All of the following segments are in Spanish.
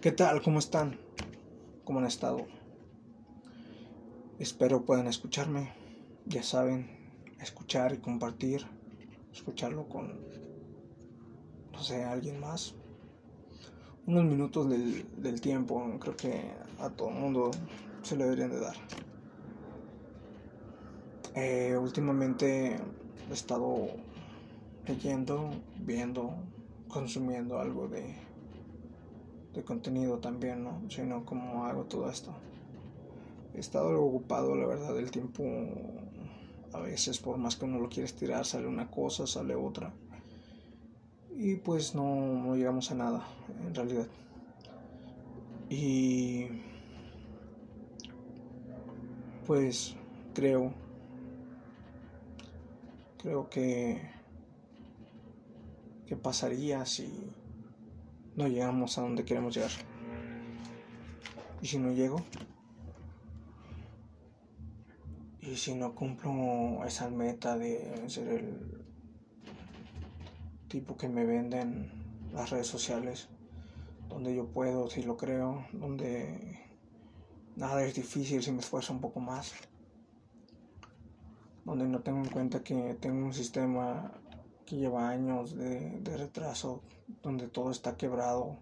¿Qué tal? ¿Cómo están? ¿Cómo han estado? Espero puedan escucharme. Ya saben, escuchar y compartir. Escucharlo con, no sé, alguien más. Unos minutos del, tiempo, creo que a todo el mundo se le deberían de dar. Eh, últimamente he estado leyendo, viendo, consumiendo algo de, de contenido también, ¿no? Sino cómo hago todo esto. He estado ocupado, la verdad, el tiempo. A veces, por más que uno lo quiere estirar, sale una cosa, sale otra. Y pues no, no llegamos a nada, en realidad. Y. Pues creo. Creo que. ¿Qué pasaría si no llegamos a donde queremos llegar? ¿Y si no llego? Y si no cumplo esa meta de ser el tipo que me venden las redes sociales, donde yo puedo, si lo creo, donde nada es difícil si me esfuerzo un poco más, donde no tengo en cuenta que tengo un sistema que lleva años de, de retraso, donde todo está quebrado,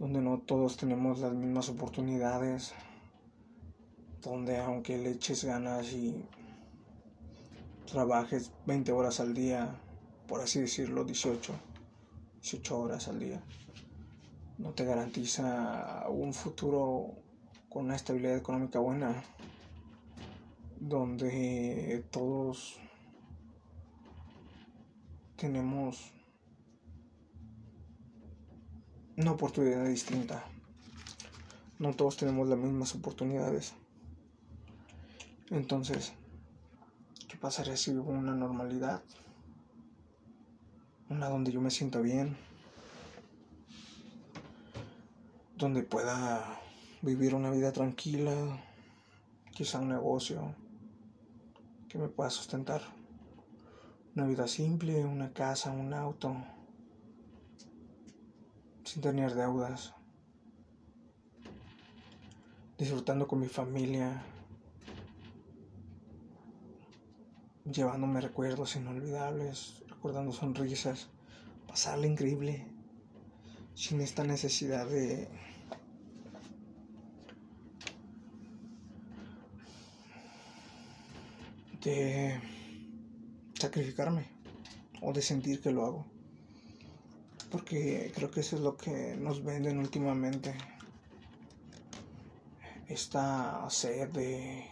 donde no todos tenemos las mismas oportunidades donde aunque le eches ganas y trabajes 20 horas al día, por así decirlo, 18, 18 horas al día, no te garantiza un futuro con una estabilidad económica buena, donde todos tenemos una oportunidad distinta. No todos tenemos las mismas oportunidades. Entonces, ¿qué pasaría si vivo una normalidad? Una donde yo me sienta bien, donde pueda vivir una vida tranquila, quizá un negocio que me pueda sustentar. Una vida simple, una casa, un auto, sin tener deudas, disfrutando con mi familia, llevándome recuerdos inolvidables, recordando sonrisas, pasarla increíble, sin esta necesidad de de sacrificarme o de sentir que lo hago. Porque creo que eso es lo que nos venden últimamente. Esta sed de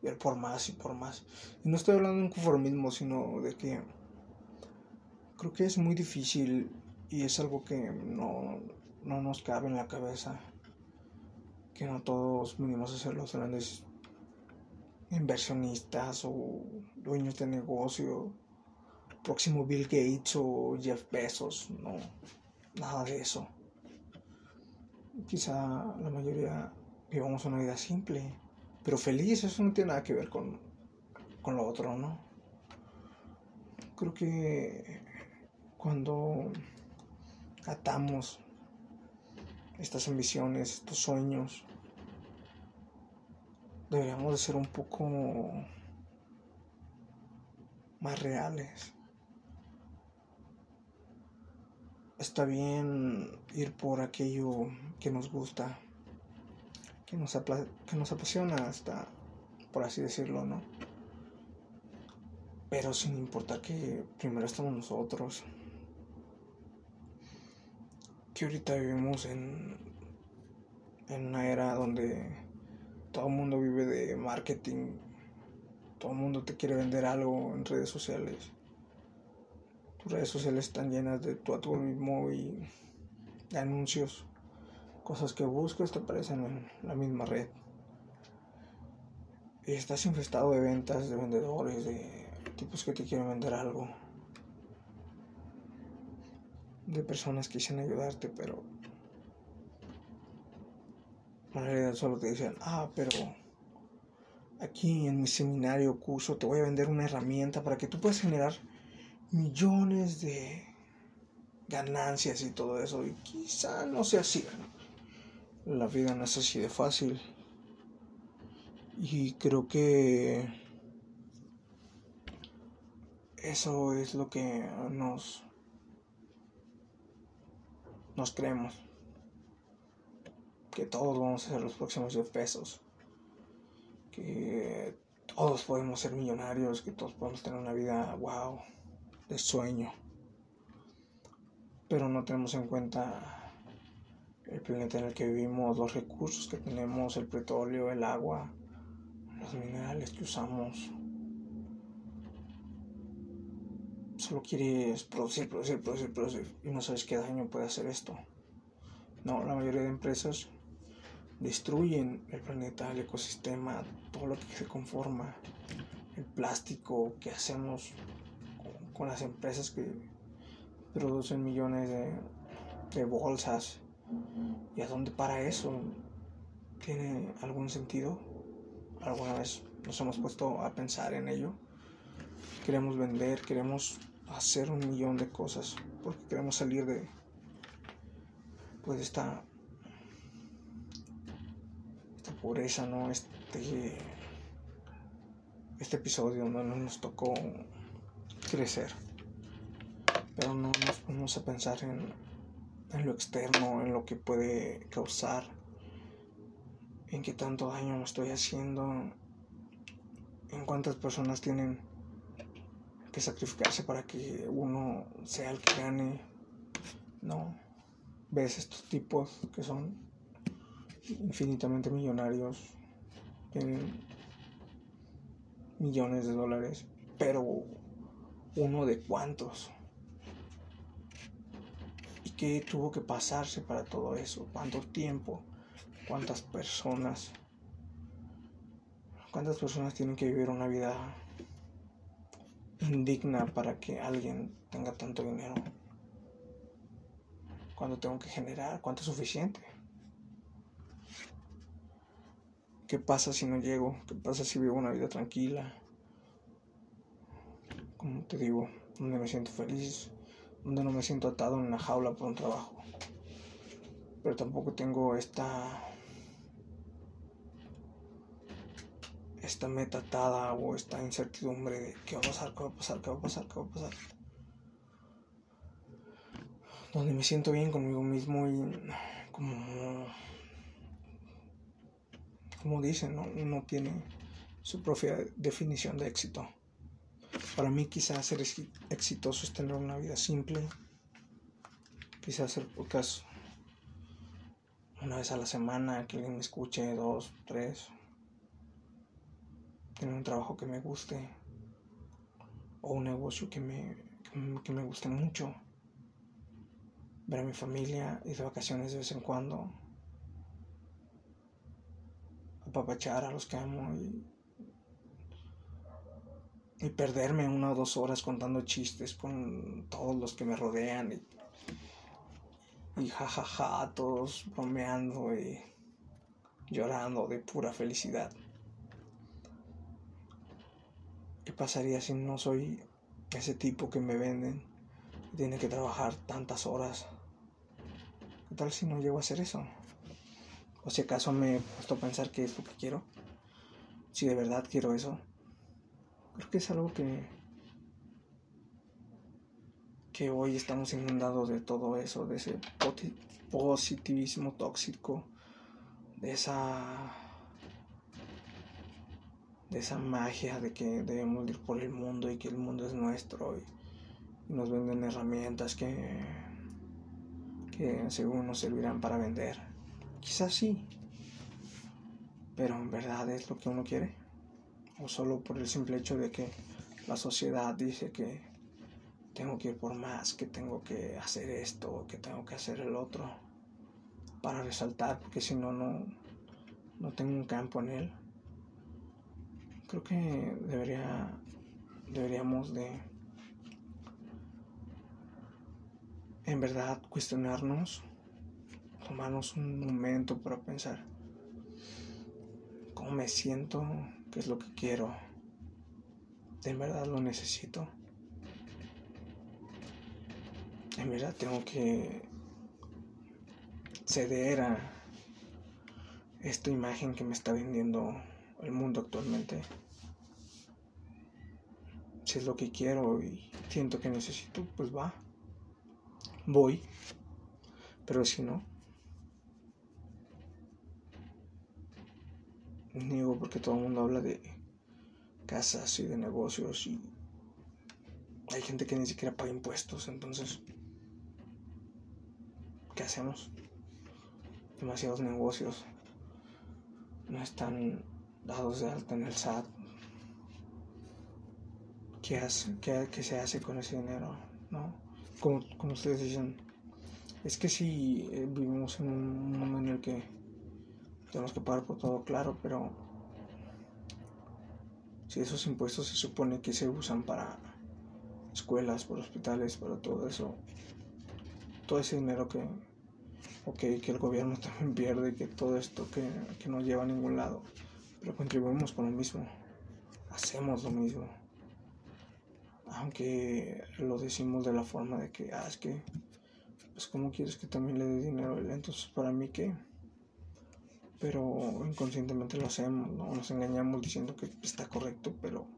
ver por más y por más. Y no estoy hablando de un conformismo, sino de que creo que es muy difícil y es algo que no, no nos cabe en la cabeza. Que no todos venimos a ser los grandes inversionistas o dueños de negocio, próximo Bill Gates o Jeff Bezos, no, nada de eso. Quizá la mayoría vivamos una vida simple pero feliz, eso no tiene nada que ver con, con lo otro, ¿no? Creo que cuando atamos estas ambiciones, estos sueños, deberíamos de ser un poco más reales. Está bien ir por aquello que nos gusta, que nos, que nos apasiona hasta, por así decirlo, ¿no? Pero sin importar que primero estamos nosotros. Que ahorita vivimos en, en una era donde todo el mundo vive de marketing. Todo el mundo te quiere vender algo en redes sociales. Tus redes sociales están llenas de tu algoritmo y de anuncios cosas que buscas te aparecen en la misma red. Y estás infestado de ventas, de vendedores, de tipos que te quieren vender algo. De personas que quieren ayudarte, pero en realidad solo te dicen, ah, pero aquí en mi seminario curso te voy a vender una herramienta para que tú puedas generar millones de, ganancias y todo eso. Y quizá no sea así. La vida no es así de fácil. Y creo que eso es lo que nos nos creemos que todos vamos a ser los próximos 10 pesos. Que todos podemos ser millonarios que todos podemos tener una vida wow de sueño. Pero no tenemos en cuenta el planeta en el que vivimos los recursos que tenemos el petróleo el agua los minerales que usamos. Solo quieres producir, producir, producir, producir y no sabes qué daño puede hacer esto. No, la mayoría de empresas destruyen el planeta, el ecosistema, todo lo que se conforma, el plástico que hacemos con, las empresas que producen millones de, de bolsas. ¿Y a dónde para eso? ¿Tiene algún sentido? ¿Alguna vez nos hemos puesto a pensar en ello? Queremos vender, queremos hacer un millón de cosas porque queremos salir de pues esta esta pobreza no este este episodio no, nos tocó crecer pero no nos ponemos a pensar en, en lo externo en lo que puede causar en qué tanto daño me estoy haciendo en cuántas personas tienen que sacrificarse para que uno sea el que gane. No. Ves estos tipos que son infinitamente millonarios, tienen millones de dólares, pero uno de cuántos. ¿Y qué tuvo que pasarse para todo eso? ¿Cuánto tiempo? ¿Cuántas personas? ¿Cuántas personas tienen que vivir una vida indigna para que alguien tenga tanto dinero. Cuando tengo que generar, ¿cuánto es suficiente? ¿Qué pasa si no llego? ¿Qué pasa si vivo una vida tranquila? Como te digo, donde me siento feliz, donde no me siento atado en una jaula por un trabajo. Pero tampoco tengo esta esta meta atada o esta incertidumbre de qué va a pasar, qué va a pasar, qué va a pasar, qué va a pasar. Donde me siento bien conmigo mismo y como, como dicen, ¿no? uno tiene su propia definición de éxito. Para mí quizás ser exitoso es tener una vida simple, quizás hacer podcast una vez a la semana, que alguien me escuche, dos, tres, tener un trabajo que me guste o un negocio que me, que me guste mucho, ver a mi familia, ir de vacaciones de vez en cuando, apapachar a los que amo y, y perderme una o dos horas contando chistes con todos los que me rodean y, y jajaja, todos bromeando y llorando de pura felicidad. ¿Qué pasaría si no soy ese tipo que me venden y tiene que trabajar tantas horas? ¿Qué tal si no llego a hacer eso? ¿O si acaso me he puesto a pensar qué es lo que quiero? Si de verdad quiero eso. Creo que es algo que que hoy estamos inundados de todo eso, de ese positivismo tóxico, de esa de esa magia de que debemos ir por el mundo y que el mundo es nuestro y, nos venden herramientas que, que según nos servirán para vender. Quizás sí, pero en verdad es lo que uno quiere. O solo por el simple hecho de que la sociedad dice que tengo que ir por más, que tengo que hacer esto, que tengo que hacer el otro, para resaltar, porque si no, no, no tengo un campo en él creo que debería deberíamos de en verdad cuestionarnos tomarnos un momento para pensar cómo me siento qué es lo que quiero de verdad lo necesito en verdad tengo que ceder a esta imagen que me está vendiendo el mundo actualmente. Si es lo que quiero y siento que necesito, pues va. Voy. Pero si no, digo porque todo el mundo habla de casas y de negocios y hay gente que ni siquiera paga impuestos, entonces, ¿qué hacemos? Demasiados negocios no están dados de alta en el SAT. ¿Qué, hace, qué, se hace con ese dinero? ¿No? Como, como ustedes dicen, es que si eh, vivimos en un mundo en el que tenemos que pagar por todo, claro, pero si esos impuestos se supone que se usan para escuelas, para hospitales, para todo eso, todo ese dinero que, ok, que el gobierno también pierde, que todo esto que, que no lleva a ningún lado, pero contribuimos con lo mismo, hacemos lo mismo. Aunque lo decimos de la forma de que, ah, es que, pues, ¿cómo quieres que también le dé dinero él? Entonces, para mí, ¿qué? Pero inconscientemente lo hacemos, ¿no? Nos engañamos diciendo que está correcto, pero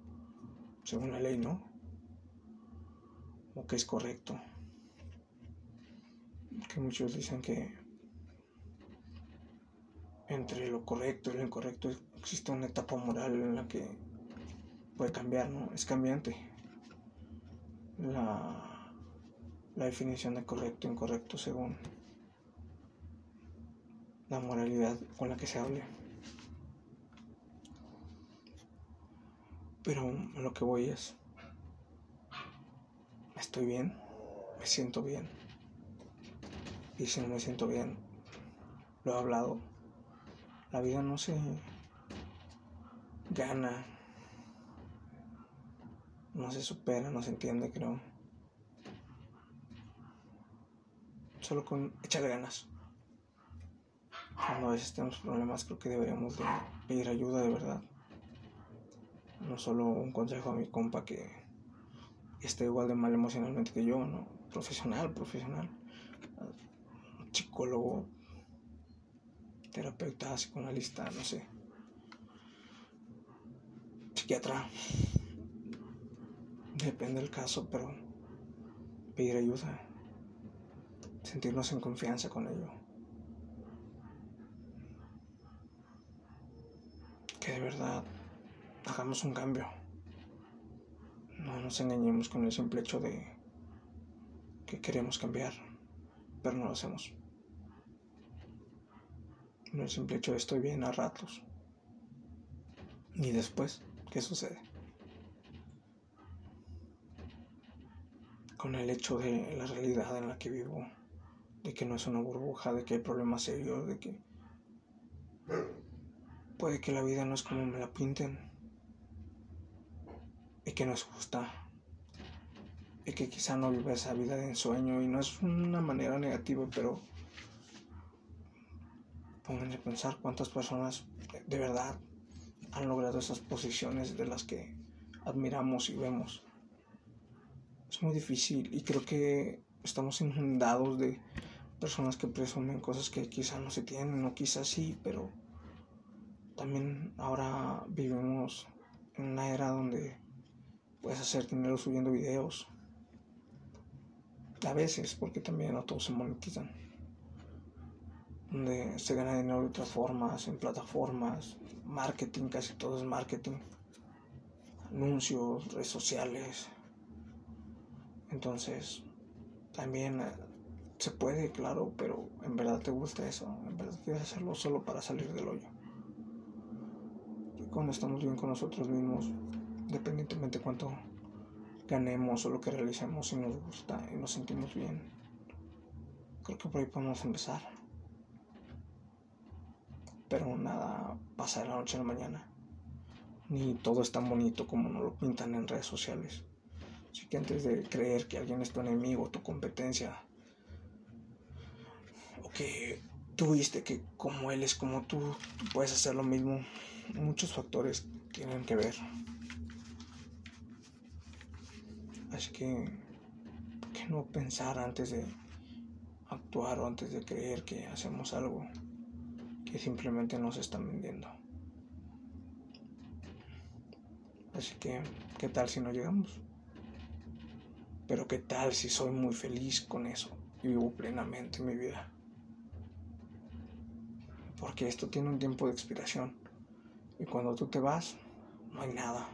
según la ley, ¿no? O que es correcto. Que muchos dicen que entre lo correcto y lo incorrecto existe una etapa moral en la que puede cambiar, ¿no? Es cambiante. La, la definición de correcto e incorrecto según la moralidad con la que se hable. Pero lo que voy es, estoy bien, me siento bien. Y si no me siento bien, lo he hablado, la vida no se gana, no se supera, no se entiende, creo. Solo con echarle ganas cuando a veces tenemos problemas creo que deberíamos de pedir ayuda de verdad. No solo un consejo a mi compa que esté igual de mal emocionalmente que yo, ¿no? Profesional, profesional. Psicólogo, terapeuta, psicoanalista, no sé. Psiquiatra. Depende del caso, pero pedir ayuda. Sentirnos en confianza con ello. Que de verdad hagamos un cambio. No nos engañemos con el simple hecho de que queremos cambiar, pero no lo hacemos. No el simple hecho de estoy bien a ratos. Y después, ¿qué sucede? Con el hecho de la realidad en la que vivo, de que no es una burbuja, de que hay problemas serios, de que Puede que la vida no es como me la pinten. Y que no es justa. Y que quizá no vive esa vida de ensueño. Y no es una manera negativa, pero pónganse a pensar cuántas personas de verdad han logrado esas posiciones de las que admiramos y vemos. Es muy difícil y creo que estamos inundados de personas que presumen cosas que quizá no se tienen o quizá sí, pero también ahora vivimos en una era donde puedes hacer dinero subiendo videos. A veces, porque también no todos se monetizan. Donde se gana dinero de otras formas, en plataformas, marketing, casi todo es marketing. Anuncios, redes sociales. Entonces, también eh, se puede, claro, pero en verdad te gusta eso. En verdad quieres hacerlo solo para salir del hoyo cuando estamos bien con nosotros mismos, independientemente de cuánto ganemos o lo que realicemos, si nos gusta y nos sentimos bien. Creo que por ahí podemos empezar. Pero nada pasa de la noche a la mañana. Ni todo es tan bonito como nos lo pintan en redes sociales. Así que antes de creer que alguien es tu enemigo, tu competencia, o que tú viste que como él es como tú puedes hacer lo mismo, muchos factores tienen que ver. Así que, qué no pensar antes de actuar o antes de creer que hacemos algo que simplemente nos están vendiendo? Así que, ¿qué tal si no llegamos? Pero ¿qué tal si soy muy feliz con eso y vivo plenamente mi vida? Porque esto tiene un tiempo de expiración. Y cuando tú te vas, no hay nada.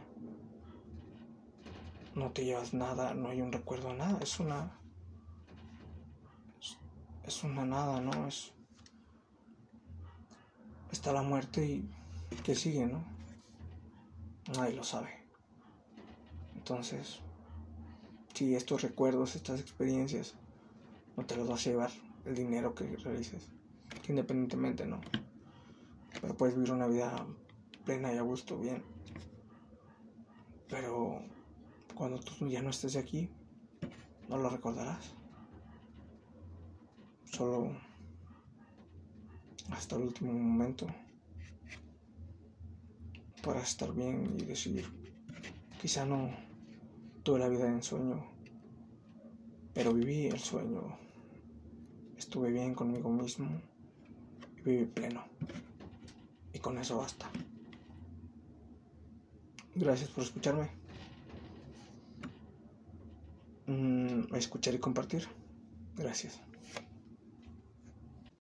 No te llevas nada, no hay un recuerdo, nada. Es una... Es una nada, ¿no? Es... Está la muerte y... ¿Qué sigue, no? Nadie lo sabe. Entonces, si estos recuerdos, estas experiencias, no te los vas a llevar el dinero que realices, independientemente, ¿no? Pero puedes vivir una vida plena y a gusto, bien. Pero cuando tú ya no estés aquí, no lo recordarás. Solo hasta el último momento para estar bien y decir, quizá no tuve la vida en sueño, pero viví el sueño, estuve bien conmigo mismo y viví pleno. Y con eso basta. Gracias por escucharme. Mm, escuchar y compartir. Gracias.